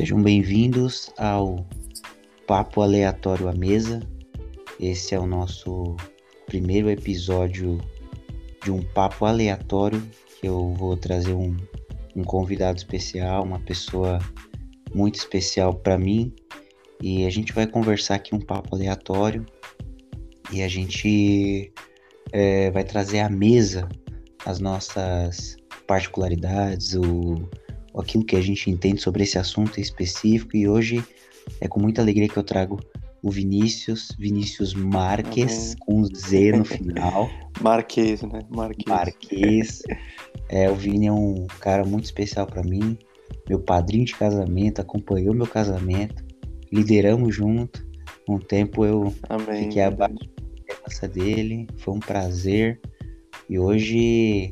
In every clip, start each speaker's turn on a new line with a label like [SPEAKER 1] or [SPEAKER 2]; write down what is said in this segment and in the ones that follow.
[SPEAKER 1] Sejam bem-vindos ao Papo Aleatório à Mesa. Esse é o nosso primeiro episódio de um papo aleatório que eu vou trazer um, um convidado especial, uma pessoa muito especial para mim e a gente vai conversar aqui um papo aleatório e a gente é, vai trazer à mesa as nossas particularidades, o, aquilo que a gente entende sobre esse assunto específico. E hoje é com muita alegria que eu trago o Vinícius, Vinícius Marques, uhum. com Z no final.
[SPEAKER 2] Marques, né? Marques.
[SPEAKER 1] Marques. É, o Vini é um cara muito especial para mim, meu padrinho de casamento, acompanhou meu casamento, lideramos junto. Um tempo eu
[SPEAKER 2] Amém,
[SPEAKER 1] fiquei abaixo da dele, foi um prazer. E hoje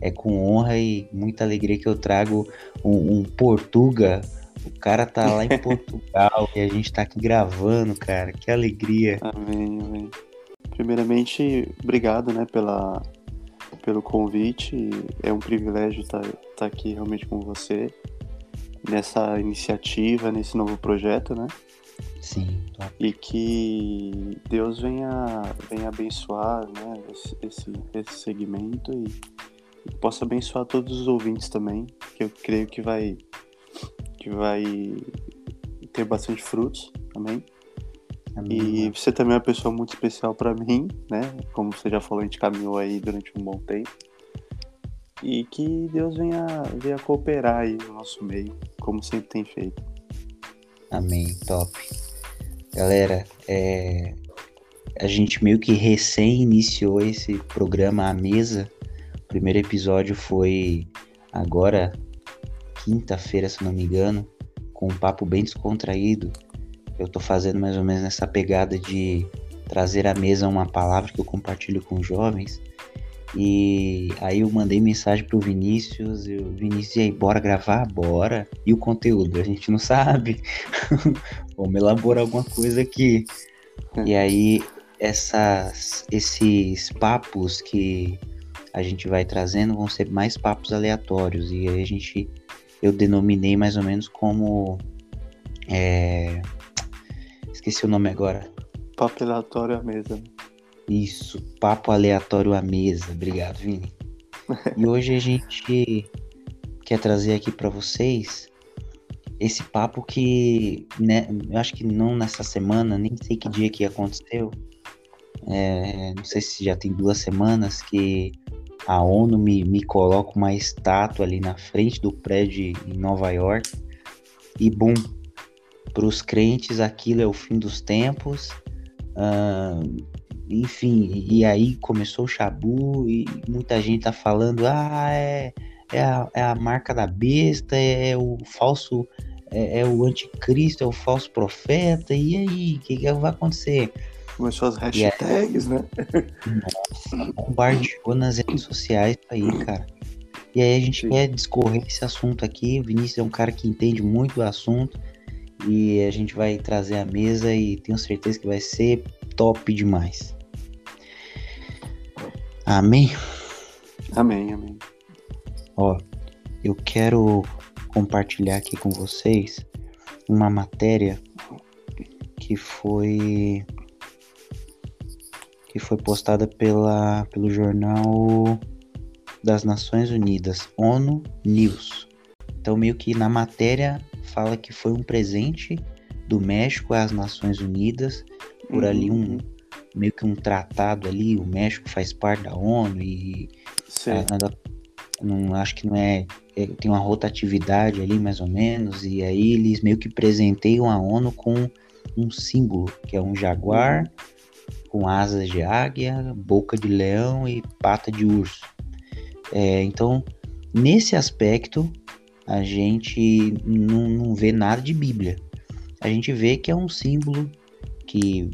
[SPEAKER 1] é com honra e muita alegria que eu trago um, um Portuga. O cara tá lá em Portugal e a gente tá aqui gravando, cara. Que alegria.
[SPEAKER 2] Amém, amém. Primeiramente, obrigado, né, pela, pelo convite. É um privilégio estar, tá, tá aqui realmente com você nessa iniciativa, nesse novo projeto, né?
[SPEAKER 1] Sim.
[SPEAKER 2] E que Deus venha, venha abençoar né, esse, esse, esse segmento e possa abençoar todos os ouvintes também, que eu creio que vai que vai ter bastante frutos, amém? amém e você também é uma pessoa muito especial para mim, né? Como você já falou, a gente caminhou aí durante um bom tempo. E que Deus venha, venha cooperar aí no nosso meio, como sempre tem feito.
[SPEAKER 1] Amém, top. Galera, é... a gente meio que recém iniciou esse programa à mesa primeiro episódio foi agora, quinta-feira, se não me engano, com um papo bem descontraído. Eu tô fazendo mais ou menos nessa pegada de trazer à mesa uma palavra que eu compartilho com jovens. E aí eu mandei mensagem pro Vinícius, e o Vinícius, e aí, bora gravar? Bora. E o conteúdo? A gente não sabe. Vamos elaborar alguma coisa aqui. e aí, essas, esses papos que a gente vai trazendo vão ser mais papos aleatórios. E aí a gente, eu denominei mais ou menos como. É, esqueci o nome agora.
[SPEAKER 2] Papo aleatório à mesa.
[SPEAKER 1] Isso, papo aleatório à mesa. Obrigado, Vini. e hoje a gente quer trazer aqui para vocês esse papo que, né, eu acho que não nessa semana, nem sei que dia que aconteceu. É, não sei se já tem duas semanas que a ONU me, me coloca uma estátua ali na frente do prédio em Nova York e bum, para os crentes aquilo é o fim dos tempos. Uh, enfim, e aí começou o Shabu e muita gente tá falando, ah, é, é, a, é a marca da besta, é, é o falso, é, é, o anticristo, é o falso profeta, e aí, o que, que vai acontecer?
[SPEAKER 2] Começou as hashtags, né?
[SPEAKER 1] Nossa, bombardeou nas redes sociais aí, cara. E aí a gente Sim. quer discorrer esse assunto aqui. O Vinícius é um cara que entende muito do assunto. E a gente vai trazer a mesa e tenho certeza que vai ser top demais. Amém?
[SPEAKER 2] Amém, amém.
[SPEAKER 1] Ó, eu quero compartilhar aqui com vocês uma matéria que foi que foi postada pela, pelo jornal das Nações Unidas, ONU News. Então, meio que na matéria fala que foi um presente do México às Nações Unidas, por uhum. ali um meio que um tratado ali, o México faz parte da ONU e nada, não acho que não é, é, tem uma rotatividade ali mais ou menos e aí eles meio que presenteiam a ONU com um símbolo que é um jaguar uhum com asas de águia, boca de leão e pata de urso. É, então, nesse aspecto, a gente não, não, vê nada de Bíblia. A gente vê que é um símbolo que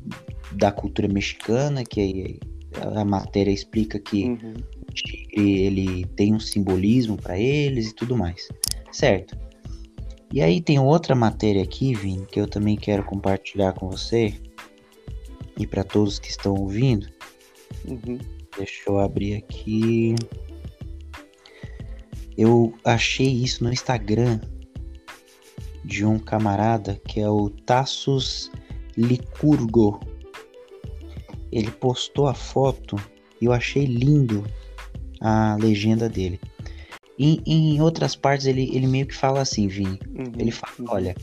[SPEAKER 1] da cultura mexicana, que a matéria explica que uhum. o tigre ele tem um simbolismo para eles e tudo mais, certo? E aí tem outra matéria aqui, Vini, que eu também quero compartilhar com você, e para todos que estão ouvindo. Uhum. Deixa eu abrir aqui. Eu achei isso no Instagram de um camarada que é o Tassus Licurgo. Ele postou a foto e eu achei lindo a legenda dele. Em, em outras partes ele, ele meio que fala assim, Vini. Uhum, ele fala, uhum. olha,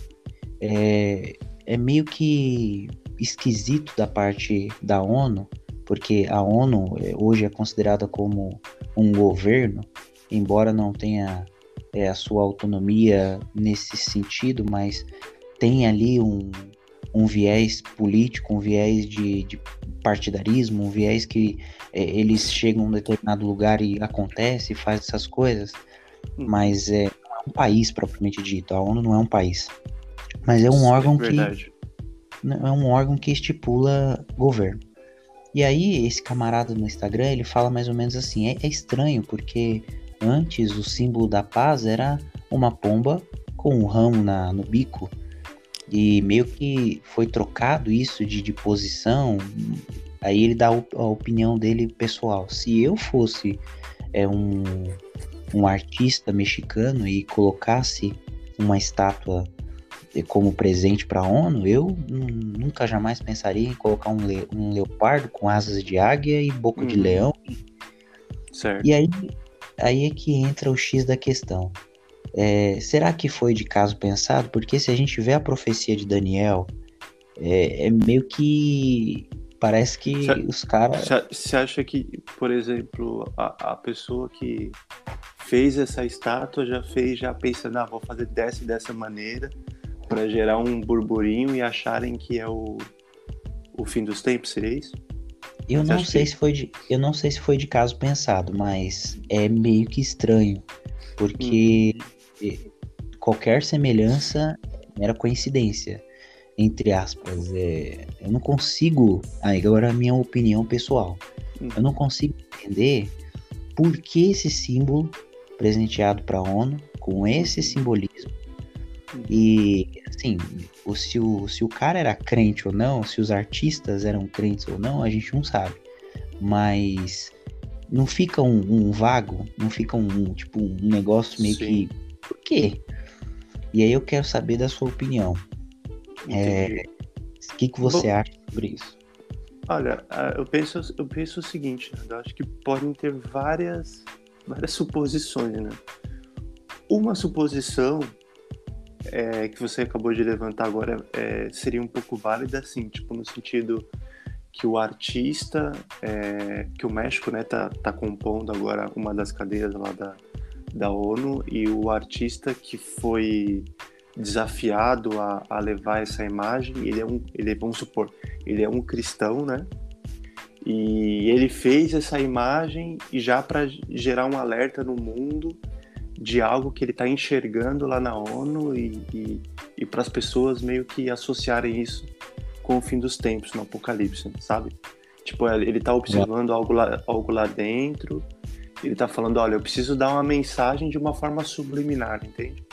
[SPEAKER 1] é, é meio que esquisito da parte da ONU, porque a ONU é, hoje é considerada como um governo, embora não tenha é, a sua autonomia nesse sentido, mas tem ali um, um viés político, um viés de, de partidarismo, um viés que é, eles chegam a um determinado lugar e acontece, faz essas coisas, hum. mas é, não é um país propriamente dito, a ONU não é um país, mas é um órgão é que é um órgão que estipula governo. E aí esse camarada no Instagram ele fala mais ou menos assim, é, é estranho porque antes o símbolo da paz era uma pomba com um ramo na, no bico e meio que foi trocado isso de, de posição. Aí ele dá a opinião dele pessoal. Se eu fosse é, um, um artista mexicano e colocasse uma estátua como presente para a ONU, eu nunca jamais pensaria em colocar um, le um leopardo com asas de águia e boca de uhum. leão.
[SPEAKER 2] Certo.
[SPEAKER 1] E aí, aí é que entra o X da questão. É, será que foi de caso pensado? Porque se a gente vê a profecia de Daniel, é, é meio que parece que os caras.
[SPEAKER 2] Você acha que, por exemplo, a, a pessoa que fez essa estátua já fez, já pensando, ah, vou fazer dessa e dessa maneira para gerar um burburinho e acharem que é o, o fim dos tempos, seria isso?
[SPEAKER 1] Eu não sei que... se foi de, eu não sei se foi de caso pensado, mas é meio que estranho, porque hum qualquer semelhança era coincidência, entre aspas. É, eu não consigo. agora a minha opinião pessoal. Hum. Eu não consigo entender por que esse símbolo presenteado para a ONU com esse simbolismo. E assim, o, se, o, se o cara era crente ou não, se os artistas eram crentes ou não, a gente não sabe. Mas não fica um, um vago, não fica um, tipo um negócio meio Sim. que por quê? E aí eu quero saber da sua opinião. É, o que, que você Bom, acha sobre isso?
[SPEAKER 2] Olha, eu penso, eu penso o seguinte, né? eu acho que podem ter várias, várias suposições, né? Uma suposição é, que você acabou de levantar agora é, seria um pouco válida, assim, tipo, no sentido que o artista, é, que o México, né, tá, tá compondo agora uma das cadeiras lá da, da ONU e o artista que foi desafiado a, a levar essa imagem, ele é um, ele vamos supor, ele é um cristão, né? E ele fez essa imagem e já para gerar um alerta no mundo de algo que ele está enxergando lá na ONU e, e, e para as pessoas meio que associarem isso com o fim dos tempos no Apocalipse, sabe? Tipo, ele está observando algo lá, algo lá dentro ele tá falando, olha, eu preciso dar uma mensagem de uma forma subliminar, entende?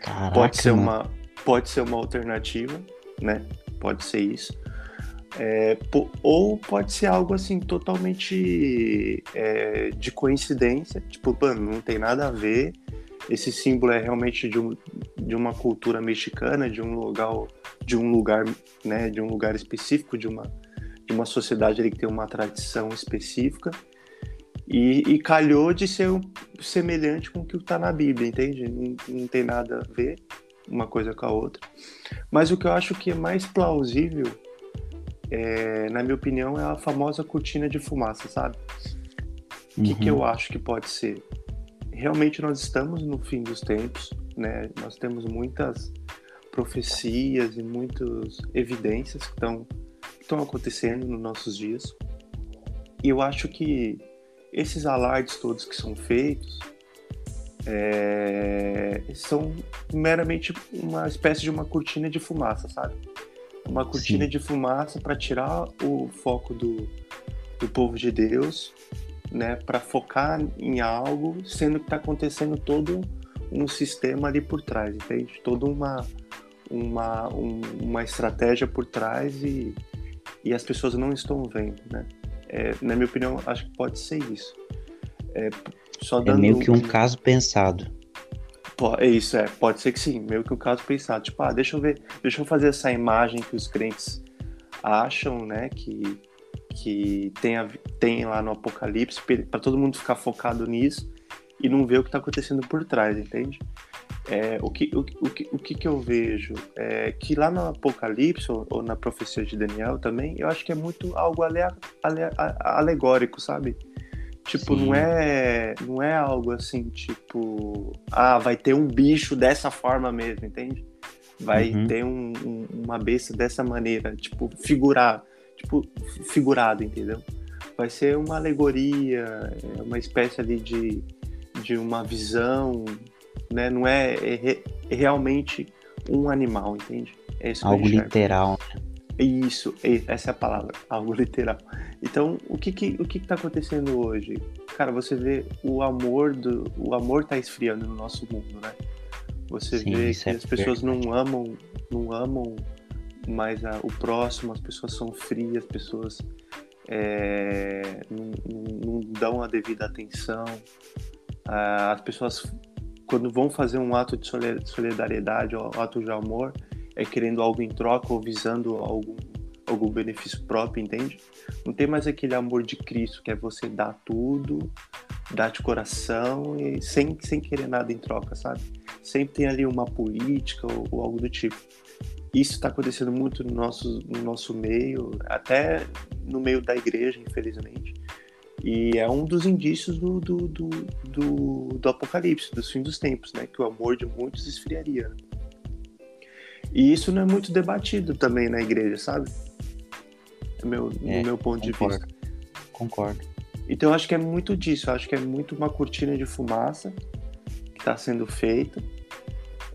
[SPEAKER 1] Caraca,
[SPEAKER 2] pode ser uma pode ser uma alternativa, né? Pode ser isso. É, ou pode ser algo assim totalmente é, de coincidência, tipo, mano, não tem nada a ver. Esse símbolo é realmente de, um, de uma cultura mexicana, de um lugar, de um lugar, né, de um lugar específico, de uma, de uma sociedade ali que tem uma tradição específica. E, e, calhou de ser semelhante com o que está na Bíblia, entende? Não, não, tem nada a ver uma coisa com a outra. Mas o que eu acho que é mais plausível, é, na minha opinião, é a famosa cortina de fumaça, sabe? O uhum. que, que eu uhum. acho que pode ser? Realmente nós estamos no fim dos tempos, né? Nós temos muitas profecias e muitas evidências que estão, estão acontecendo nos nossos dias. E eu acho que esses alardes todos que são feitos é, são meramente uma espécie de uma cortina de fumaça, sabe? Uma cortina Sim. de fumaça para tirar o foco do, do povo de Deus, né? Para focar em algo, sendo que está acontecendo todo um sistema ali por trás, entende? Toda uma uma, um, uma estratégia por trás e, e as pessoas não estão vendo, né? É, na minha opinião, acho que pode ser isso.
[SPEAKER 1] É, só dando... é meio que um caso pensado.
[SPEAKER 2] É isso, é. Pode ser que sim. Meio que o caso pensado. Tipo, ah, deixa eu ver, deixa eu fazer essa imagem que os crentes acham, né? Que, que tem, a, tem lá no Apocalipse, para todo mundo ficar focado nisso e não ver o que está acontecendo por trás, entende? É, o, que, o, o, que, o que, que eu vejo é que lá no Apocalipse, ou, ou, na profecia de Daniel também, eu acho que é muito algo ale, ale, alegórico, sabe? Tipo, não é, não é algo assim, tipo, ah, vai ter um bicho dessa forma mesmo, entende? Vai uhum. ter um, um, uma besta dessa maneira, tipo, figurar, tipo, figurado, entendeu? Vai ser uma alegoria, é uma espécie ali de, de uma visão, né? Não é, é, é realmente um animal, entende?
[SPEAKER 1] É algo literal,
[SPEAKER 2] né? Isso, essa é a palavra, algo literal. Então, o que que, o que que tá acontecendo hoje? Cara, você vê o amor do o amor tá esfriando no nosso mundo, né? Você Sim, vê que é as pessoas verdade. não amam, não amam mais a, o próximo, as pessoas são frias, as pessoas é, não, não, não, dão a devida atenção. As pessoas, quando vão fazer um ato de solidariedade ou ato de amor, é querendo algo em troca ou visando algum, algum benefício próprio, entende? Não tem mais aquele amor de Cristo que é você dar tudo, dar de coração e sem, sem querer nada em troca, sabe? Sempre tem ali uma política ou, ou algo do tipo. Isso está acontecendo muito no nosso, no nosso meio, até no meio da igreja, infelizmente. E é um dos indícios do, do, do, do, do apocalipse, dos fins dos tempos, né? Que o amor de muitos esfriaria. Né? E isso não é muito debatido também na igreja, sabe? No meu, é, no meu ponto concordo, de vista.
[SPEAKER 1] Concordo.
[SPEAKER 2] Então eu acho que é muito disso, eu acho que é muito uma cortina de fumaça que está sendo feita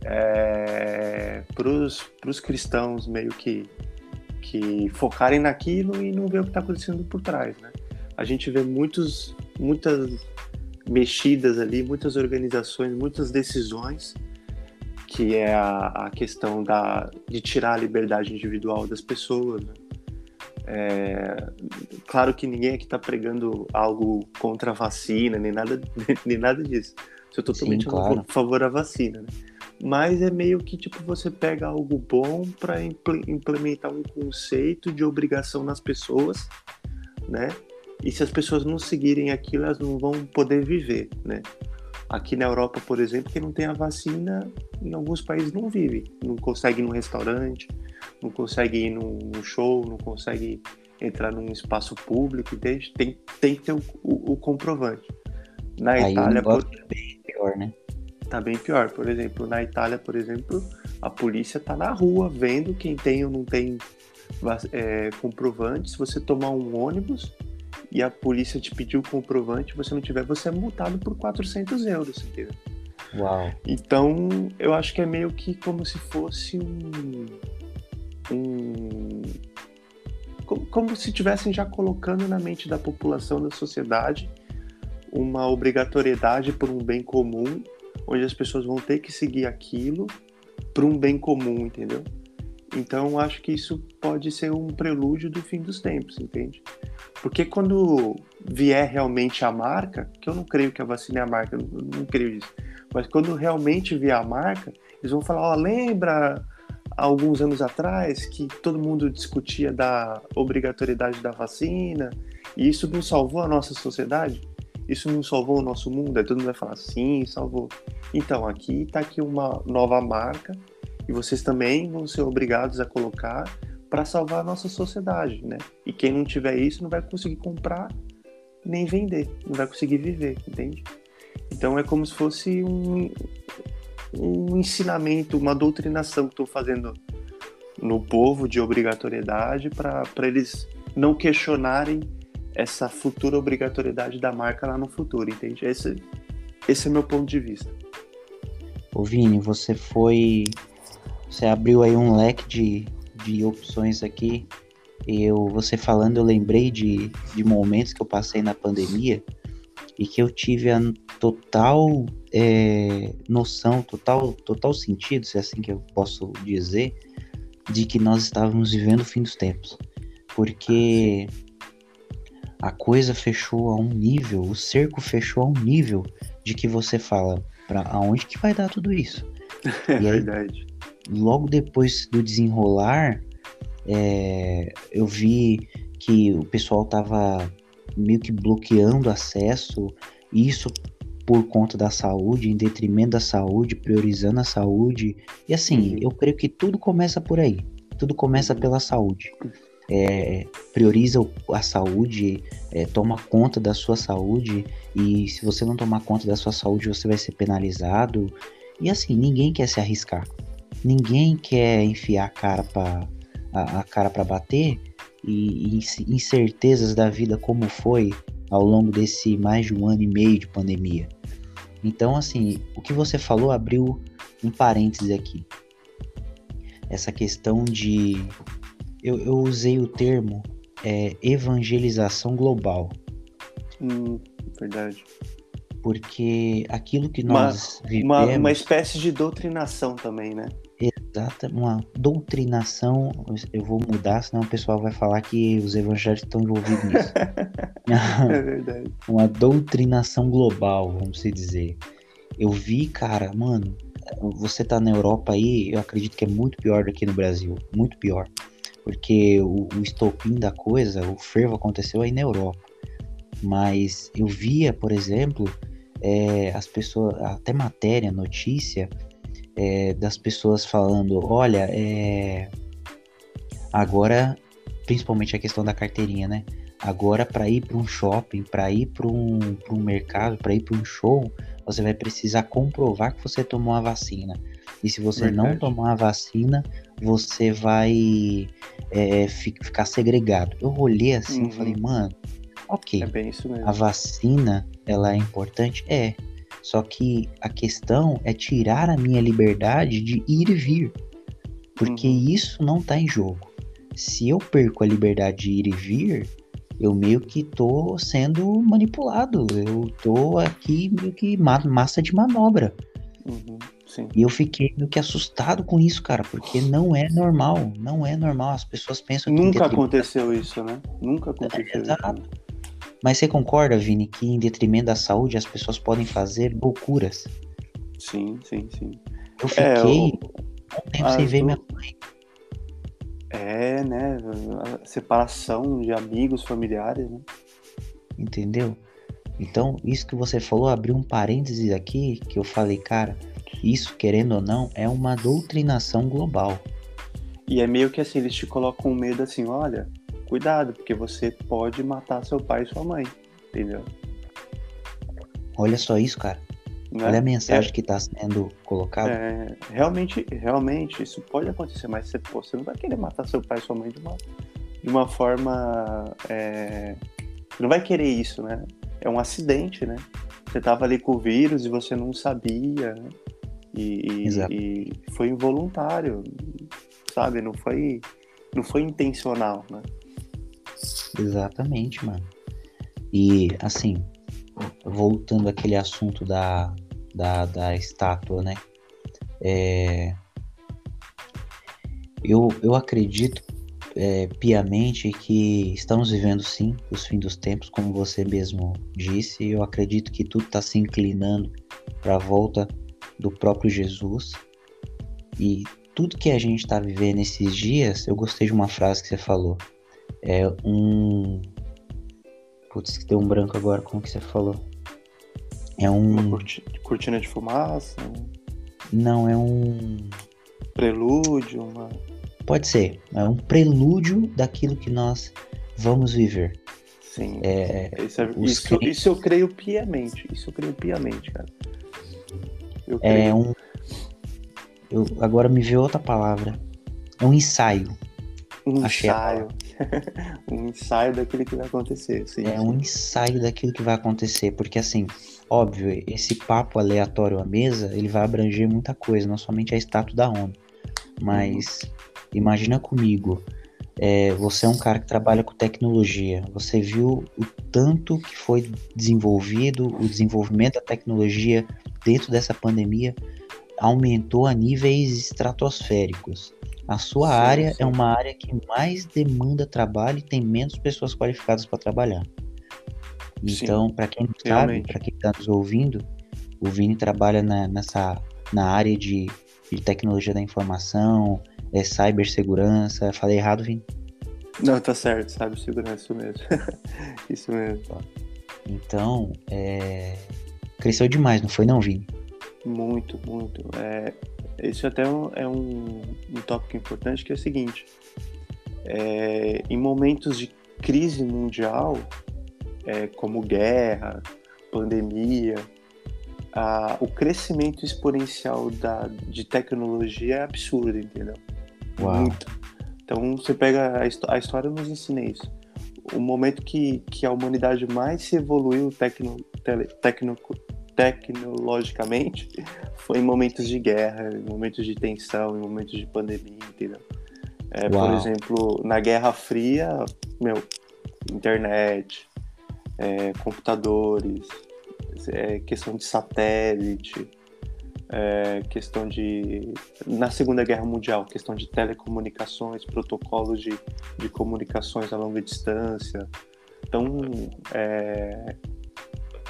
[SPEAKER 2] é, para os cristãos meio que, que focarem naquilo e não ver o que está acontecendo por trás, né? A gente vê muitos, muitas mexidas ali, muitas organizações, muitas decisões que é a, a questão da, de tirar a liberdade individual das pessoas. Né? É, claro que ninguém aqui está pregando algo contra a vacina, nem nada, nem nada disso. Eu estou totalmente Sim, claro. a favor da vacina, né? Mas é meio que tipo você pega algo bom para implementar um conceito de obrigação nas pessoas, né? E se as pessoas não seguirem aquilo, elas não vão poder viver, né? Aqui na Europa, por exemplo, quem não tem a vacina, em alguns países não vive. Não consegue ir num restaurante, não consegue ir num show, não consegue entrar num espaço público, entende? Tem, tem que ter o, o, o comprovante.
[SPEAKER 1] Na Aí Itália, por... tá bem pior, né?
[SPEAKER 2] Tá bem pior. Por exemplo, na Itália, por exemplo, a polícia tá na rua vendo quem tem ou não tem é, comprovante. Se você tomar um ônibus, e a polícia te pediu o comprovante, você não tiver, você é multado por 400 euros, entendeu?
[SPEAKER 1] Uau.
[SPEAKER 2] Então, eu acho que é meio que como se fosse um. um como, como se estivessem já colocando na mente da população, da sociedade, uma obrigatoriedade por um bem comum, onde as pessoas vão ter que seguir aquilo para um bem comum, entendeu? Então, acho que isso pode ser um prelúdio do fim dos tempos, entende? Porque quando vier realmente a marca, que eu não creio que a vacina é a marca, eu não, creio nisso, mas quando realmente vier a marca, eles vão falar: ó, lembra alguns anos atrás que todo mundo discutia da obrigatoriedade da vacina e isso não salvou a nossa sociedade? Isso não salvou o nosso mundo? Aí todo mundo vai falar: sim, salvou. Então, aqui está aqui uma nova marca e vocês também vão ser obrigados a colocar para salvar a nossa sociedade, né? E quem não tiver isso não vai conseguir comprar nem vender, não vai conseguir viver, entende? Então é como se fosse um, um ensinamento, uma doutrinação que estou fazendo no povo de obrigatoriedade para eles não questionarem essa futura obrigatoriedade da marca lá no futuro, entende? Esse, esse é meu ponto de vista.
[SPEAKER 1] Ô Vini, você foi. Você abriu aí um leque de, de opções aqui. Eu, você falando, eu lembrei de, de momentos que eu passei na pandemia e que eu tive a total é, noção, total, total sentido, se é assim que eu posso dizer, de que nós estávamos vivendo o fim dos tempos. Porque a coisa fechou a um nível, o cerco fechou a um nível de que você fala, para aonde que vai dar tudo isso?
[SPEAKER 2] É aí, verdade.
[SPEAKER 1] Logo depois do desenrolar, é, eu vi que o pessoal tava meio que bloqueando acesso, isso por conta da saúde, em detrimento da saúde, priorizando a saúde. E assim, uhum. eu creio que tudo começa por aí. Tudo começa pela saúde. É, prioriza a saúde, é, toma conta da sua saúde, e se você não tomar conta da sua saúde, você vai ser penalizado. E assim, ninguém quer se arriscar. Ninguém quer enfiar a cara para a, a, cara para bater e, e incertezas da vida como foi ao longo desse mais de um ano e meio de pandemia. Então, assim, o que você falou abriu um parêntese aqui. Essa questão de. Eu, eu usei o termo é, evangelização global.
[SPEAKER 2] Hum, verdade.
[SPEAKER 1] Porque aquilo que nós
[SPEAKER 2] uma, vivemos... Uma, uma espécie de doutrinação também, né?
[SPEAKER 1] Exata, uma doutrinação. Eu vou mudar, senão o pessoal vai falar que os evangélicos estão envolvidos nisso.
[SPEAKER 2] é verdade.
[SPEAKER 1] Uma doutrinação global, vamos dizer. Eu vi, cara, mano, você tá na Europa aí, eu acredito que é muito pior do que no Brasil. Muito pior. Porque o, o estopim da coisa, o fervo aconteceu aí na Europa. Mas eu via, por exemplo, é, as pessoas, até matéria, notícia, é, das pessoas falando, olha, é, agora, principalmente a questão da carteirinha, né? Agora, para ir para um shopping, para ir para um, um mercado, para ir para um show, você vai precisar comprovar que você tomou a vacina. E se você Verdade. não tomar a vacina, você vai é, ficar segregado. Eu olhei assim uhum. e falei, mano, ok.
[SPEAKER 2] É
[SPEAKER 1] a vacina, ela é importante? É. Só que a questão é tirar a minha liberdade de ir e vir. Porque uhum. isso não tá em jogo. Se eu perco a liberdade de ir e vir, eu meio que tô sendo manipulado. Eu tô aqui meio que massa de manobra.
[SPEAKER 2] Uhum,
[SPEAKER 1] e eu fiquei meio que assustado com isso, cara, porque não é normal. Não é normal. As pessoas pensam
[SPEAKER 2] que. Nunca aconteceu isso, né? Nunca aconteceu é, isso. Exato. Né?
[SPEAKER 1] Mas você concorda, Vini, que em detrimento da saúde as pessoas podem fazer loucuras?
[SPEAKER 2] Sim, sim, sim.
[SPEAKER 1] Eu fiquei é, um tempo sem ver minha mãe.
[SPEAKER 2] É, né? A separação de amigos, familiares, né?
[SPEAKER 1] Entendeu? Então, isso que você falou abriu um parênteses aqui que eu falei, cara, isso, querendo ou não, é uma doutrinação global.
[SPEAKER 2] E é meio que assim, eles te colocam medo assim, olha, cuidado, porque você pode matar seu pai e sua mãe, entendeu?
[SPEAKER 1] Olha só isso, cara. Né? Olha a mensagem é, que está sendo colocada.
[SPEAKER 2] É, realmente, realmente, isso pode acontecer, mas você, pô, você não vai querer matar seu pai e sua mãe de uma, de uma forma. É, você não vai querer isso, né? É um acidente, né? Você tava ali com o vírus e você não sabia, né? E, e, e foi involuntário, sabe? Não foi, não foi intencional, né?
[SPEAKER 1] Exatamente, mano. E assim, voltando àquele assunto da, da, da estátua, né? É, eu, eu acredito é, piamente que estamos vivendo sim os fins dos tempos, como você mesmo disse. Eu acredito que tudo está se inclinando para a volta do próprio Jesus. E tudo que a gente está vivendo nesses dias, eu gostei de uma frase que você falou é um. Putz, que deu um branco agora, como que você falou? É um.
[SPEAKER 2] Uma cortina de fumaça?
[SPEAKER 1] Não, é um.
[SPEAKER 2] Prelúdio, uma.
[SPEAKER 1] Pode ser. É um prelúdio daquilo que nós vamos viver.
[SPEAKER 2] Sim. É, isso, é, isso, isso, eu creio piamente. Isso eu creio piamente, cara.
[SPEAKER 1] Eu é creio. É um. Eu, agora me veio outra palavra. É um ensaio.
[SPEAKER 2] Um ensaio. um ensaio daquilo que vai acontecer. Sim,
[SPEAKER 1] é sim. um ensaio daquilo que vai acontecer, porque assim, óbvio, esse papo aleatório à mesa, ele vai abranger muita coisa, não somente a estátua da ONU. Mas imagina comigo, é, você é um cara que trabalha com tecnologia, você viu o tanto que foi desenvolvido, o desenvolvimento da tecnologia dentro dessa pandemia aumentou a níveis estratosféricos. A sua sim, área sim. é uma área que mais demanda trabalho e tem menos pessoas qualificadas para trabalhar. Então, para quem não sabe, para quem está nos ouvindo, O Vini trabalha na, nessa, na área de, de tecnologia da informação, é cibersegurança. Falei errado, Vini?
[SPEAKER 2] Não, tá certo, cibersegurança, isso mesmo. isso mesmo.
[SPEAKER 1] Então, é... cresceu demais, não foi não, Vini?
[SPEAKER 2] Muito, muito. É, isso até é um, um tópico importante que é o seguinte. É, em momentos de crise mundial, é, como guerra, pandemia, a, o crescimento exponencial da, de tecnologia é absurdo, entendeu?
[SPEAKER 1] Uau.
[SPEAKER 2] Muito. Então você pega a, a, história nos ensina isso. O momento que, que a humanidade mais se evoluiu tecno, tele, tecno, tecnologicamente foi em momentos de guerra, em momentos de tensão, em momentos de pandemia, entendeu? É, por exemplo, na Guerra Fria, meu, internet, é, computadores, é, questão de satélite, é, questão de. Na Segunda Guerra Mundial, questão de telecomunicações, protocolos de, de comunicações a longa distância. Então, é,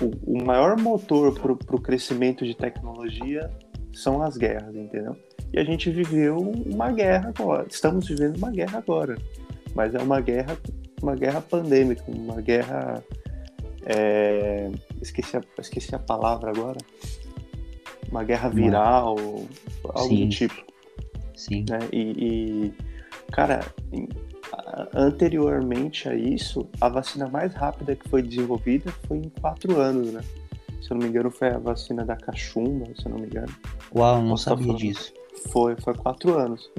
[SPEAKER 2] o, o, maior motor para o crescimento de tecnologia são as guerras, entendeu? E a gente viveu uma guerra agora, estamos vivendo uma guerra agora, mas é uma guerra, uma guerra pandêmica, uma guerra é, esqueci, a, esqueci a palavra agora. Uma guerra viral, algo
[SPEAKER 1] Sim.
[SPEAKER 2] do tipo.
[SPEAKER 1] Sim.
[SPEAKER 2] Né? E, e, cara, anteriormente a isso, a vacina mais rápida que foi desenvolvida foi em quatro anos, né? Se eu não me engano, foi a vacina da cachumba, se eu não me engano.
[SPEAKER 1] Uau, não Posso sabia disso.
[SPEAKER 2] Foi, foi quatro anos.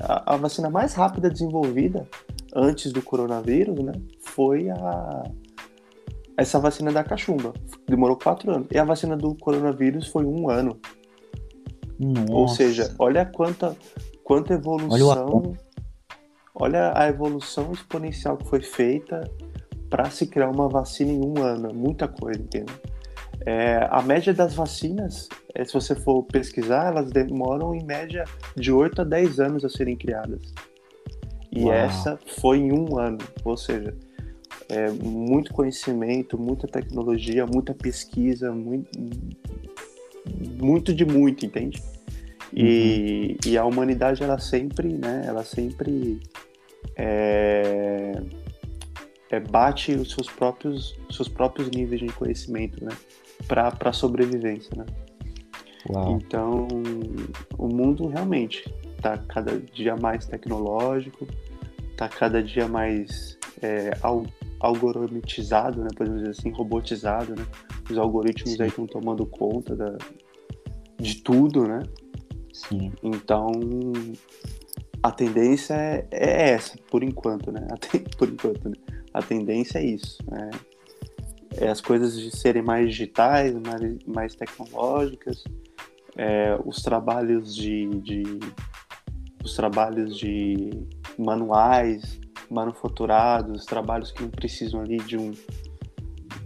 [SPEAKER 2] A, a vacina mais rápida desenvolvida antes do coronavírus, né? Foi a essa vacina da cachumba. Demorou quatro anos. E a vacina do coronavírus foi um ano.
[SPEAKER 1] Nossa.
[SPEAKER 2] Ou seja, olha quanta, quanta evolução. Olha, a evolução exponencial que foi feita para se criar uma vacina em um ano. Muita coisa, entendeu? É, a média das vacinas, é, se você for pesquisar, elas demoram em média de 8 a 10 anos a serem criadas. E Uau. essa foi em um ano. Ou seja, é, muito conhecimento, muita tecnologia, muita pesquisa, muito, muito de muito, entende? E, uhum. e a humanidade ela sempre, né? Ela sempre é, é, bate os seus próprios, seus próprios níveis de conhecimento, né? Para a sobrevivência, né?
[SPEAKER 1] Uau.
[SPEAKER 2] Então, o mundo realmente está cada dia mais tecnológico, está cada dia mais é, algoritmizado, né, podemos dizer assim, robotizado, né? Os algoritmos Sim. aí estão tomando conta da, de tudo, né?
[SPEAKER 1] Sim.
[SPEAKER 2] Então, a tendência é, é essa, por enquanto, né? por enquanto, né? A tendência é isso, né? É as coisas de serem mais digitais, mais, mais tecnológicas, é, os trabalhos de, de os trabalhos de manuais manufaturados, trabalhos que não precisam ali de um.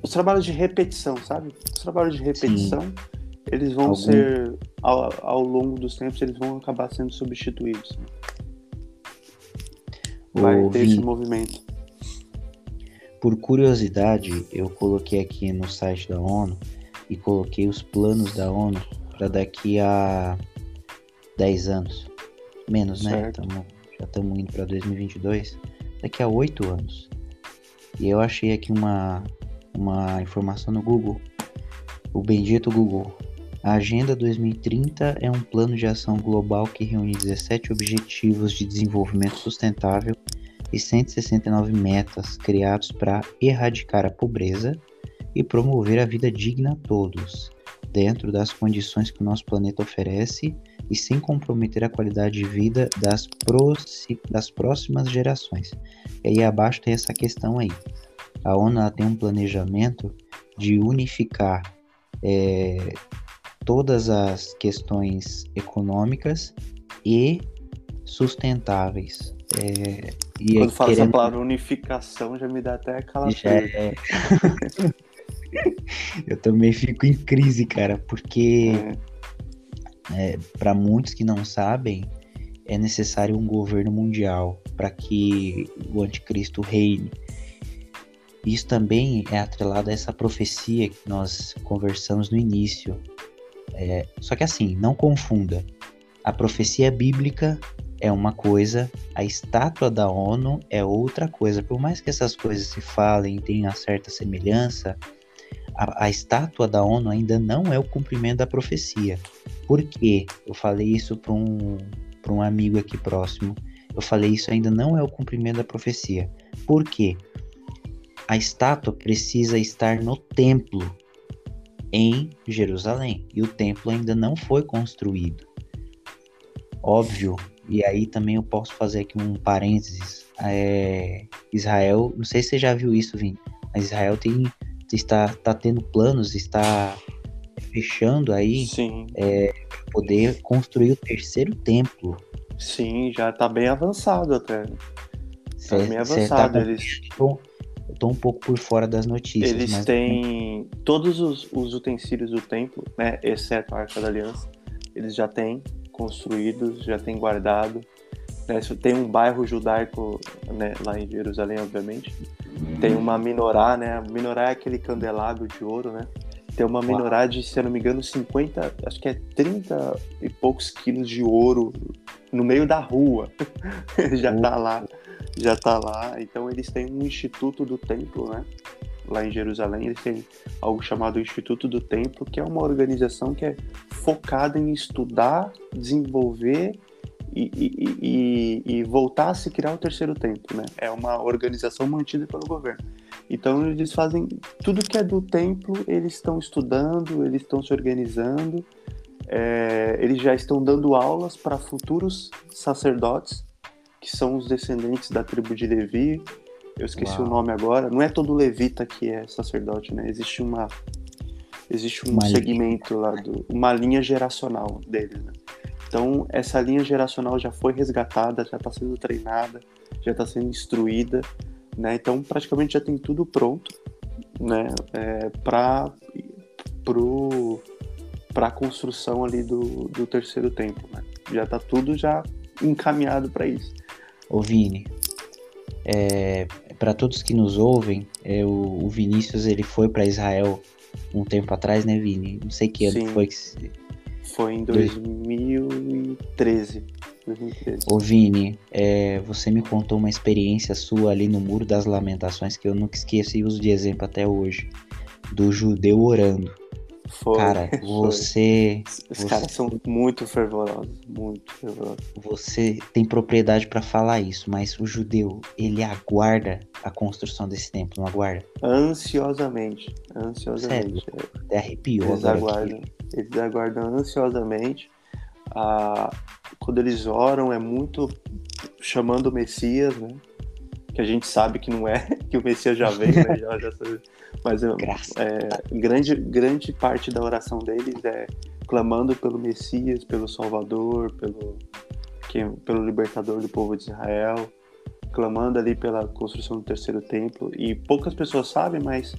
[SPEAKER 2] Os trabalhos de repetição, sabe? Os trabalhos de repetição, Sim. eles vão Algum... ser, ao, ao, longo dos tempos, eles vão acabar sendo substituídos. Vai ter esse movimento.
[SPEAKER 1] Por curiosidade, eu coloquei aqui no site da ONU e coloquei os planos da ONU para daqui a 10 anos. Menos, né? certo. né? Tamo, já estamos indo para 2022 daqui a oito anos. E eu achei aqui uma, uma informação no Google, o bendito Google. A Agenda 2030 é um plano de ação global que reúne 17 Objetivos de Desenvolvimento Sustentável e 169 metas criados para erradicar a pobreza e promover a vida digna a todos, dentro das condições que o nosso planeta oferece e sem comprometer a qualidade de vida das, das próximas gerações. E aí abaixo tem essa questão aí. A ONU tem um planejamento de unificar é, todas as questões econômicas e sustentáveis. É,
[SPEAKER 2] e Quando fala querendo... essa palavra unificação, já me dá até aquela. Já é...
[SPEAKER 1] Eu também fico em crise, cara, porque é é, para muitos que não sabem, é necessário um governo mundial para que o anticristo reine. Isso também é atrelado a essa profecia que nós conversamos no início, É, só que assim, não confunda. A profecia bíblica é uma coisa, a estátua da ONU é outra coisa. Por mais que essas coisas se falem tenham certa semelhança, a, a, estátua da ONU ainda não é o cumprimento da profecia. Por quê? Eu falei isso para um, um amigo aqui próximo. Eu falei isso ainda não é o cumprimento da profecia. Por quê? A estátua precisa estar no templo em Jerusalém e o templo ainda não foi construído. Óbvio, e aí também eu posso fazer aqui um parênteses. É, Israel, não sei se você já viu isso, Vini, mas Israel tem, está, está tendo planos, está fechando aí é, poder construir o terceiro templo.
[SPEAKER 2] Sim, já está bem avançado até.
[SPEAKER 1] Está bem tá avançado. Tá eles... Eu tô um pouco por fora das notícias.
[SPEAKER 2] Eles têm todos os, os utensílios do templo, né, exceto a Arca da Aliança, eles já têm construídos, já tem guardado. Né? Tem um bairro judaico né, lá em Jerusalém, obviamente. Tem uma minorá, né? A minorá é aquele candelabro de ouro, né? Tem uma minorá de, se eu não me engano, 50, acho que é 30 e poucos quilos de ouro no meio da rua. já tá lá, já tá lá. Então eles têm um instituto do templo, né? lá em Jerusalém, eles têm algo chamado Instituto do Templo, que é uma organização que é focada em estudar, desenvolver e, e, e, e, voltar a se criar o terceiro templo, né? É uma organização mantida pelo governo. Então eles fazem tudo que é do templo, eles estão estudando, eles estão se organizando, é, eles já estão dando aulas para futuros sacerdotes, que são os descendentes da tribo de Levi, eu esqueci Uau. o nome agora. Não é todo levita que é sacerdote, né? Existe uma existe um uma segmento linha. lá do uma linha geracional deles, né? Então essa linha geracional já foi resgatada, já está sendo treinada, já está sendo instruída, né? Então praticamente já tem tudo pronto, né? É, para pro para a construção ali do, do terceiro templo, né? Já está tudo já encaminhado para isso.
[SPEAKER 1] Ô Vini, é, para todos que nos ouvem, é, o, o, Vinícius ele foi para Israel um tempo atrás, né, Vini? Não sei que ano Sim. foi que
[SPEAKER 2] foi em 2013. 2013.
[SPEAKER 1] Ô Vini, é, você me contou uma experiência sua ali no Muro das Lamentações que eu nunca esqueço e uso de exemplo até hoje, do judeu orando. Foi, cara, você.
[SPEAKER 2] Os você, caras são muito fervorosos, muito fervorosos.
[SPEAKER 1] Você tem propriedade para falar isso, mas o judeu, ele aguarda a construção desse templo, não aguarda?
[SPEAKER 2] Ansiosamente, ansiosamente.
[SPEAKER 1] Sério? Até arrepiou
[SPEAKER 2] eles aguardam, aqui. Eles aguardam ansiosamente. Ah, quando eles oram, é muito chamando o Messias, né? Que a gente sabe que não é, que o Messias já veio, né? já, já mas é, grande, grande parte da oração deles é clamando pelo Messias, pelo Salvador, pelo, que, pelo libertador do povo de Israel, clamando ali pela construção do terceiro templo. E poucas pessoas sabem, mas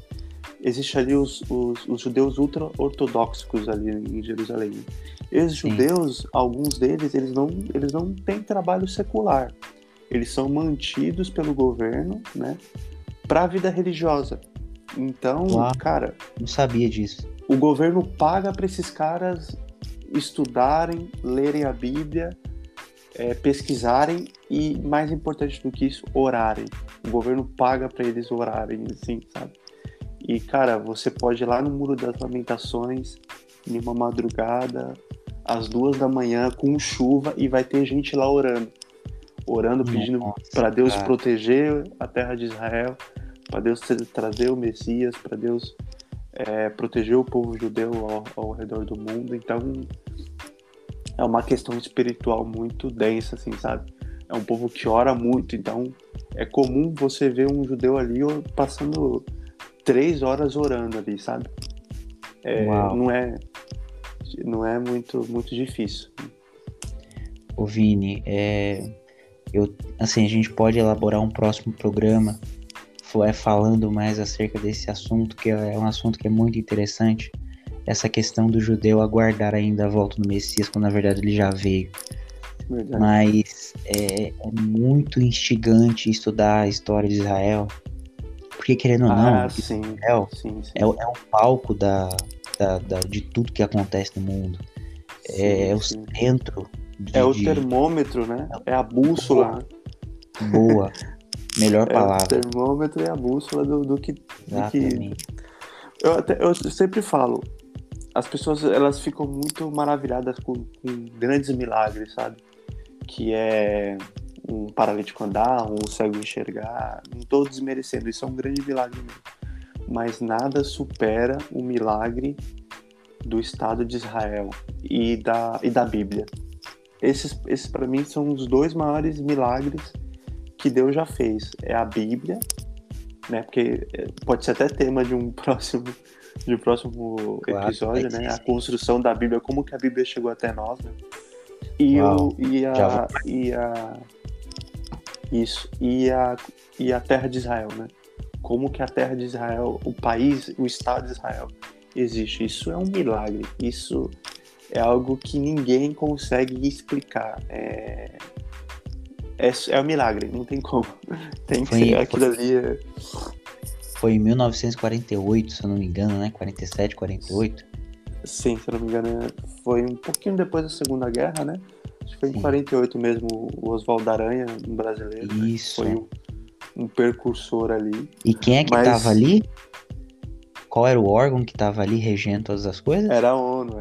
[SPEAKER 2] existe ali os, os, os judeus ultra-ortodoxos ali em Jerusalém. Esses Sim. judeus, alguns deles, eles não, eles não têm trabalho secular. Eles são mantidos pelo governo, né, para a vida religiosa. Então, Uau, cara.
[SPEAKER 1] Não sabia disso.
[SPEAKER 2] O governo paga para esses caras estudarem, lerem a Bíblia, é, pesquisarem e, mais importante do que isso, orarem. O governo paga para eles orarem, assim, sabe? E, cara, você pode ir lá no Muro das Lamentações, em uma madrugada, às duas da manhã, com chuva, e vai ter gente lá orando. Orando, pedindo para Deus cara. proteger a terra de Israel, para Deus trazer o Messias, para Deus é, proteger o povo judeu ao, ao, redor do mundo. Então é uma questão espiritual muito densa, assim, sabe? É um povo que ora muito, então é comum você ver um judeu ali passando três horas orando ali, sabe? É, não é não é muito muito difícil.
[SPEAKER 1] O Vini, é, eu, assim, a gente pode elaborar um próximo programa é falando mais acerca desse assunto, que é um assunto que é muito interessante, essa questão do judeu aguardar ainda a volta do Messias, quando na verdade ele já veio. Verdade. Mas é, é, muito instigante estudar a história de Israel, porque querendo ou não,
[SPEAKER 2] ah, sim,
[SPEAKER 1] Israel
[SPEAKER 2] sim, sim.
[SPEAKER 1] É, é um palco da, da, da, de tudo que acontece no mundo. Sim, é, é o centro.
[SPEAKER 2] De, é o termômetro, né? É a bússola.
[SPEAKER 1] Boa. Melhor palavra.
[SPEAKER 2] É o termômetro e a bússola do, do que. Do que... Eu, até, eu sempre falo, as pessoas elas ficam muito maravilhadas com, com grandes milagres, sabe? Que é um paralítico andar, um cego enxergar. Não estou desmerecendo, isso é um grande milagre mesmo. Mas nada supera o milagre do Estado de Israel e da, e da Bíblia. Esses, esses para mim, são os dois maiores milagres que Deus já fez. É a Bíblia, né? Porque é, pode ser até tema de um próximo, de um próximo claro, episódio, né? A construção da Bíblia, como que a Bíblia chegou até nós, né? E, o, e, a, e a isso. E a, e a terra de Israel, né? Como que a terra de Israel, o país, o Estado de Israel existe. Isso é um milagre. Isso é algo que ninguém consegue explicar. É, é, é um milagre, não tem como. Tem que foi, ser aquilo ali. É...
[SPEAKER 1] Foi em 1948, se eu não me engano, né? 47, 48.
[SPEAKER 2] Sim, se eu não me engano, foi um pouquinho depois da Segunda Guerra, né? Acho que foi Sim. em 48 mesmo, o Oswaldo Aranha, um brasileiro.
[SPEAKER 1] Né? Isso.
[SPEAKER 2] Né? Foi um, um, percursor ali.
[SPEAKER 1] E quem é que Mas... tava ali? Qual era o órgão que tava ali regendo todas as coisas?
[SPEAKER 2] Era a ONU,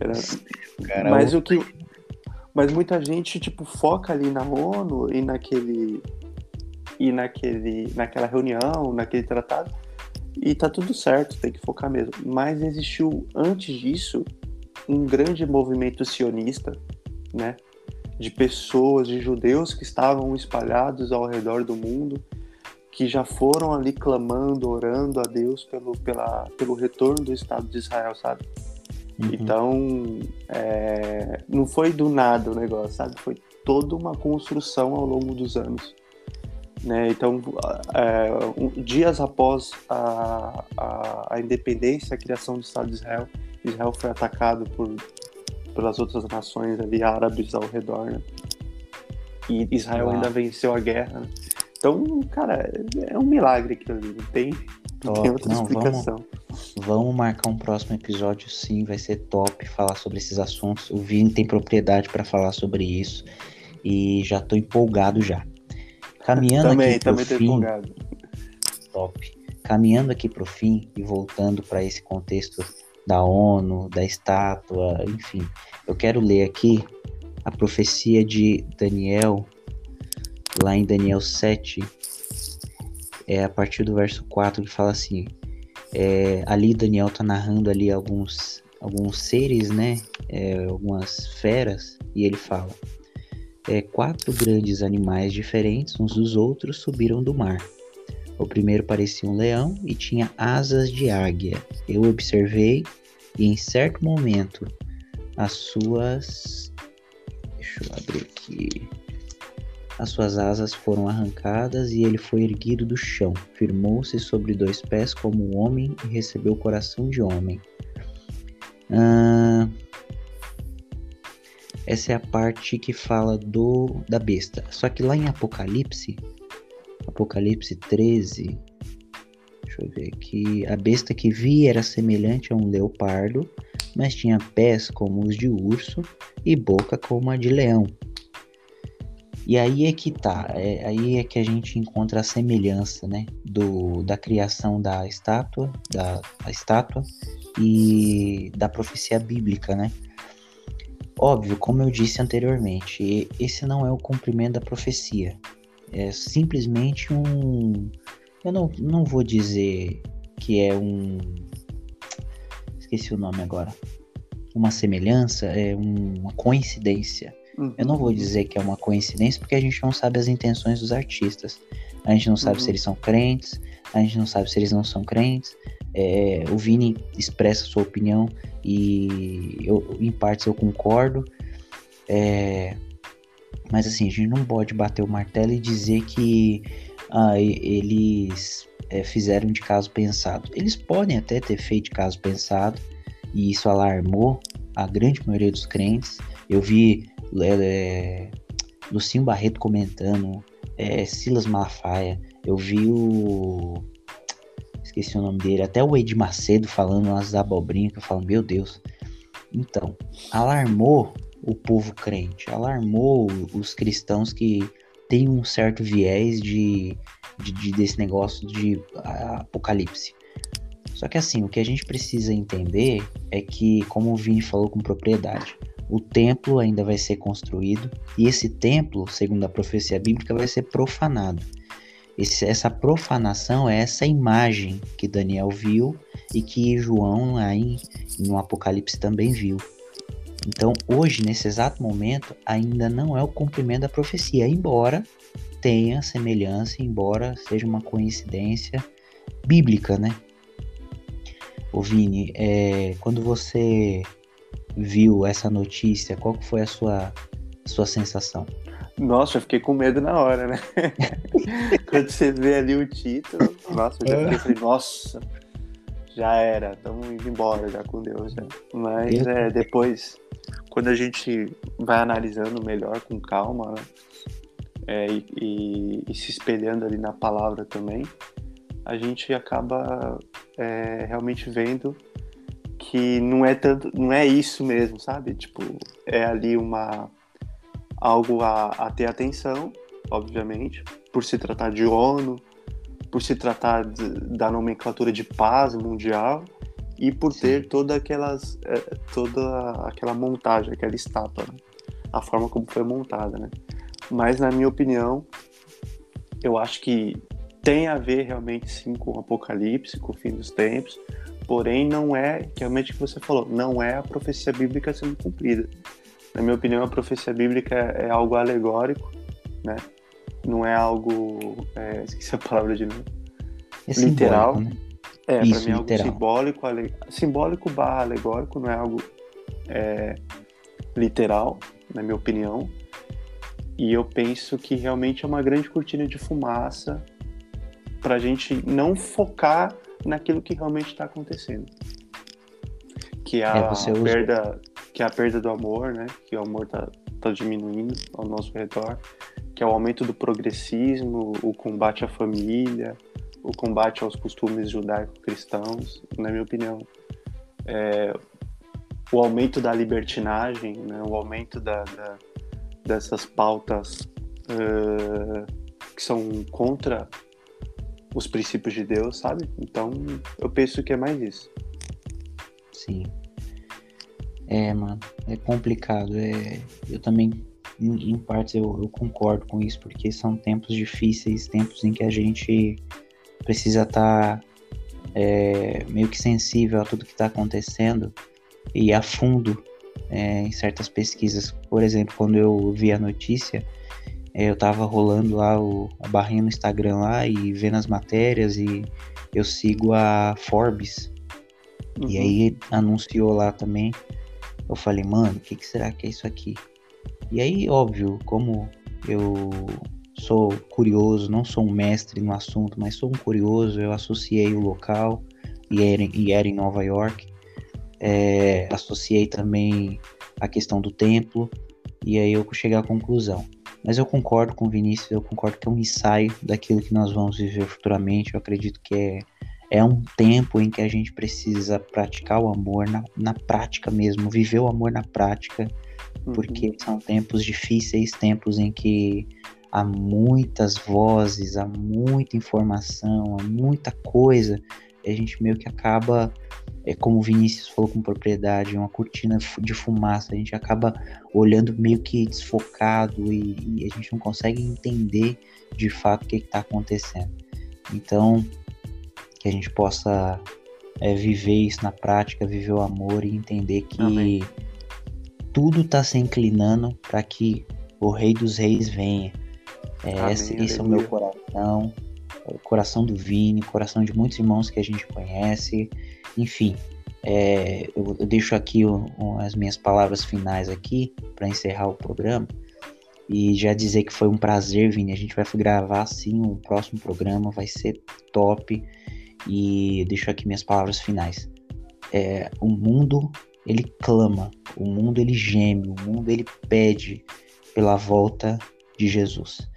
[SPEAKER 2] era
[SPEAKER 1] cara,
[SPEAKER 2] Mas o que. Mas muita gente, tipo, foca ali na ONU e naquele. E naquele, naquela reunião, naquele tratado. E tá tudo certo, tem que focar mesmo. Mas existiu, antes disso, um grande movimento sionista, né? De pessoas, de judeus que estavam espalhados ao redor do mundo, que já foram ali clamando, orando a Deus pelo, pela, pelo retorno do Estado de Israel, sabe? Uhum. Então, é, não foi do nada o negócio, sabe? Foi toda uma construção ao longo dos anos. Né? Então, é, um, dias após a, a, a independência, a criação do Estado de Israel, Israel foi atacado por, pelas outras nações ali árabes ao redor, né? E Israel Uau. ainda venceu a guerra. Né? Então, cara, é um milagre aquilo ali, não tem, não tem outra não, explicação.
[SPEAKER 1] Vamos, vamos, marcar um próximo episódio, sim, vai ser top falar sobre esses assuntos. O Vini tem propriedade para falar sobre isso e já tô empolgado já. Caminhando
[SPEAKER 2] também,
[SPEAKER 1] aqui
[SPEAKER 2] também
[SPEAKER 1] pro fim,
[SPEAKER 2] empolgado.
[SPEAKER 1] Top. Caminhando aqui pro fim e voltando para esse contexto da ONU, da estátua, enfim. Eu quero ler aqui a profecia de Daniel, lá em Daniel 7, é a partir do verso 4 que fala assim: é, ali Daniel está narrando ali alguns, alguns seres, né? É, algumas feras, e ele fala: é, quatro grandes animais diferentes uns dos outros subiram do mar. O primeiro parecia um leão e tinha asas de águia. Eu observei e em certo momento as suas. Deixa eu abrir aqui. As suas asas foram arrancadas e ele foi erguido do chão. Firmou-se sobre dois pés como um homem e recebeu o coração de homem. Ah, essa é a parte que fala do da besta. Só que lá em Apocalipse, Apocalipse 13, deixa eu ver aqui, a besta que vi era semelhante a um leopardo, mas tinha pés como os de urso e boca como a de leão. E aí é que tá, é, aí é que a gente encontra a semelhança, né, do, da criação da estátua, da, estátua e da profecia bíblica, né? Óbvio, como eu disse anteriormente, esse não é o cumprimento da profecia. É simplesmente um. Eu não, não vou dizer que é um. Esqueci o nome agora. Uma semelhança, é um, uma coincidência. Uhum. Eu não vou dizer que é uma coincidência porque a gente não sabe as intenções dos artistas. A gente não sabe uhum. se eles são crentes, a gente não sabe se eles não são crentes. É, o Vini expressa sua opinião e eu, em partes eu concordo. É, mas assim, a gente não pode bater o martelo e dizer que ah, eles é, fizeram de caso pensado. Eles podem até ter feito de caso pensado e isso alarmou a grande maioria dos crentes. Eu vi é, Lucinho Barreto comentando, é, Silas Malafaia, eu vi o esqueci o nome dele, até o Ed Macedo falando umas abobrinhas que eu falo, meu Deus. Então, alarmou o povo crente, alarmou os cristãos que têm um certo viés de, de, de desse negócio de apocalipse. Só que assim, o que a gente precisa entender é que, como o Vini falou com propriedade, o templo ainda vai ser construído e esse templo, segundo a profecia bíblica, vai ser profanado. Esse, essa profanação é essa imagem que Daniel viu e que João aí no Apocalipse também viu. Então, hoje, nesse exato momento, ainda não é o cumprimento da profecia, embora tenha semelhança, embora seja uma coincidência bíblica, né? Ô Vini, é, quando você viu essa notícia, qual foi a sua, sua sensação?
[SPEAKER 2] Nossa, eu fiquei com medo na hora, né? Quando você vê ali o título, nossa, eu já fiquei, nossa, já era, estamos indo embora já com Deus. Já. Mas é, depois, quando a gente vai analisando melhor, com calma, né? É, e, e, e, se espelhando ali na palavra também, a gente acaba é, realmente vendo que não é tanto, não é isso mesmo, sabe? Tipo, é ali uma algo a, a ter atenção, obviamente, por se tratar de ONU, por se tratar de, da nomenclatura de paz mundial e por Sim. ter toda aquelas é, toda aquela montagem, aquela estátua, né? a forma como foi montada, né? Mas na minha opinião, eu acho que tem a ver realmente sim com o apocalipse, com o fim dos tempos, porém não é, realmente o que você falou, não é a profecia bíblica sendo cumprida. Na minha opinião, a profecia bíblica é algo alegórico, né? Não é algo, é, esqueci a palavra de novo, é literal. Né? É, para mim é algo simbólico, ale... simbólico barra alegórico, não é algo é, literal, na minha opinião. E eu penso que realmente é uma grande cortina de fumaça para a gente não focar naquilo que realmente está acontecendo. Que é a é, perda, que é a perda do amor, né? Que o amor está tá diminuindo ao nosso redor, que é o aumento do progressismo, o combate à família, o combate aos costumes judaico-cristãos, na minha opinião. É, o aumento da libertinagem, né? o aumento da, da dessas pautas uh, que são contra os princípios de Deus, sabe? Então, eu penso que é mais isso.
[SPEAKER 1] Sim. É, mano, é complicado. É, eu também, em, em partes, eu, eu, concordo com isso, porque são tempos difíceis, tempos em que a gente precisa estar tá, é, meio que sensível a tudo que está acontecendo e a fundo é, em certas pesquisas. Por exemplo, quando eu vi a notícia, eu tava rolando lá o, a barrinha no Instagram lá e vendo as matérias e eu sigo a Forbes. Uhum. E aí anunciou lá também. Eu falei, mano, o que, que será que é isso aqui? E aí, óbvio, como eu sou curioso, não sou um mestre no assunto, mas sou um curioso, eu associei o local e era, e era em Nova York. É, associei também a questão do templo e aí eu cheguei à conclusão. Mas eu concordo com o Vinícius, eu concordo que é um ensaio daquilo que nós vamos viver futuramente. Eu acredito que é, é um tempo em que a gente precisa praticar o amor na, na prática mesmo, viver o amor na prática, uhum. porque são tempos difíceis, tempos em que há muitas vozes, há muita informação, há muita coisa, a gente meio que acaba é como o Vinícius falou com propriedade, uma cortina de fumaça. A gente acaba olhando meio que desfocado e, e a gente não consegue entender de fato o que está acontecendo. Então, que a gente possa é, viver isso na prática, viver o amor e entender que Amém. tudo está se inclinando para que o Rei dos Reis venha. É, esse, esse é o meu coração, coração do Vini, coração de muitos irmãos que a gente conhece. Enfim, é, eu, eu, deixo aqui o, o, as minhas palavras finais aqui para encerrar o programa e já dizer que foi um prazer, Vini. A gente vai gravar sim o próximo programa, vai ser top. E deixo aqui minhas palavras finais. É, o mundo ele clama, o mundo ele geme, o mundo ele pede pela volta de Jesus.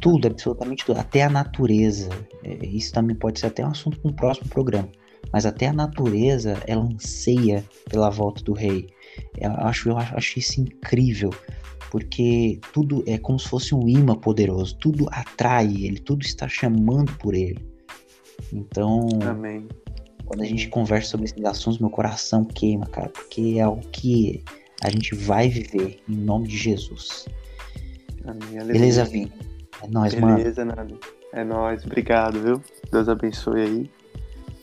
[SPEAKER 1] Tudo, absolutamente tudo. Até a natureza. É, isso também pode ser até um assunto para um próximo programa. Mas até a natureza, ela anseia pela volta do rei. Eu acho, eu acho isso incrível. Porque tudo é como se fosse um imã poderoso. Tudo atrai ele, tudo está chamando por ele. Então,
[SPEAKER 2] Amém.
[SPEAKER 1] quando a gente conversa sobre esses assuntos, meu coração queima, cara. Porque é o que a gente vai viver em nome de Jesus.
[SPEAKER 2] Amém.
[SPEAKER 1] Beleza, Vini? É nóis, mano.
[SPEAKER 2] Beleza, nada. É nóis. Obrigado, viu? Deus abençoe aí.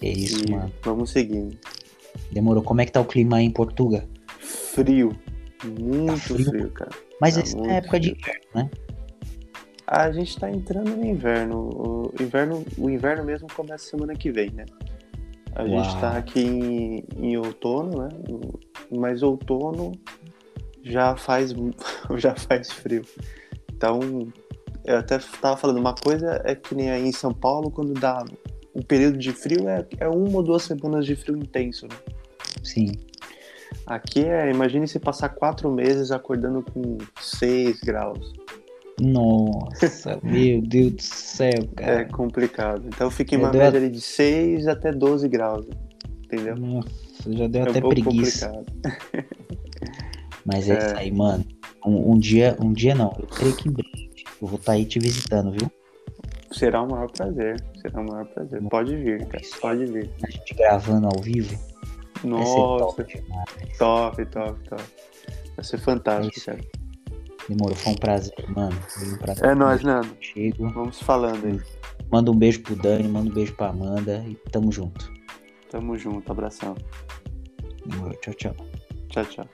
[SPEAKER 1] É isso,
[SPEAKER 2] e
[SPEAKER 1] mano.
[SPEAKER 2] vamos seguindo.
[SPEAKER 1] Demorou. Como é que tá o clima aí em Portugal?
[SPEAKER 2] Frio. Muito
[SPEAKER 1] Tá frio?
[SPEAKER 2] frio, cara.
[SPEAKER 1] Mas
[SPEAKER 2] Tá
[SPEAKER 1] essa é época de
[SPEAKER 2] frio.
[SPEAKER 1] inverno, né?
[SPEAKER 2] A gente tá entrando no inverno. O inverno, o inverno mesmo começa semana que vem, né? A
[SPEAKER 1] Uau.
[SPEAKER 2] gente tá aqui em, em outono, né? Mas outono já faz, já faz frio. Então, eu até tava falando, uma coisa é que nem aí em São Paulo, quando dá um período de frio, é, é uma ou duas semanas de frio intenso, né?
[SPEAKER 1] Sim.
[SPEAKER 2] Aqui é, imagine se passar quatro meses acordando com 6 graus.
[SPEAKER 1] Nossa, meu Deus do céu,
[SPEAKER 2] É
[SPEAKER 1] cara.
[SPEAKER 2] complicado. Então fica em uma média ali de 6 até 12 graus. Entendeu?
[SPEAKER 1] Nossa, já deu
[SPEAKER 2] É um
[SPEAKER 1] até
[SPEAKER 2] pouco
[SPEAKER 1] preguiça.
[SPEAKER 2] complicado.
[SPEAKER 1] Mas é,
[SPEAKER 2] É.
[SPEAKER 1] isso aí, mano. Um, um dia, um dia não. Eu creio que em breve eu vou estar aí te visitando, viu?
[SPEAKER 2] Será um maior prazer. Será um maior prazer. Pode vir, cara. Pode vir.
[SPEAKER 1] A gente gravando ao vivo.
[SPEAKER 2] Nossa,
[SPEAKER 1] top
[SPEAKER 2] top, top, top. Vai ser fantástico,
[SPEAKER 1] Isso.
[SPEAKER 2] cara.
[SPEAKER 1] Demorou, foi um prazer, mano. Foi um prazer.
[SPEAKER 2] É nóis, Nando.
[SPEAKER 1] Chego.
[SPEAKER 2] Vamos falando aí.
[SPEAKER 1] Manda um beijo pro Dani, manda um beijo pra Amanda e tamo junto.
[SPEAKER 2] Tamo junto. Abração.
[SPEAKER 1] Demorou, Tchau, tchau.
[SPEAKER 2] Tchau, tchau.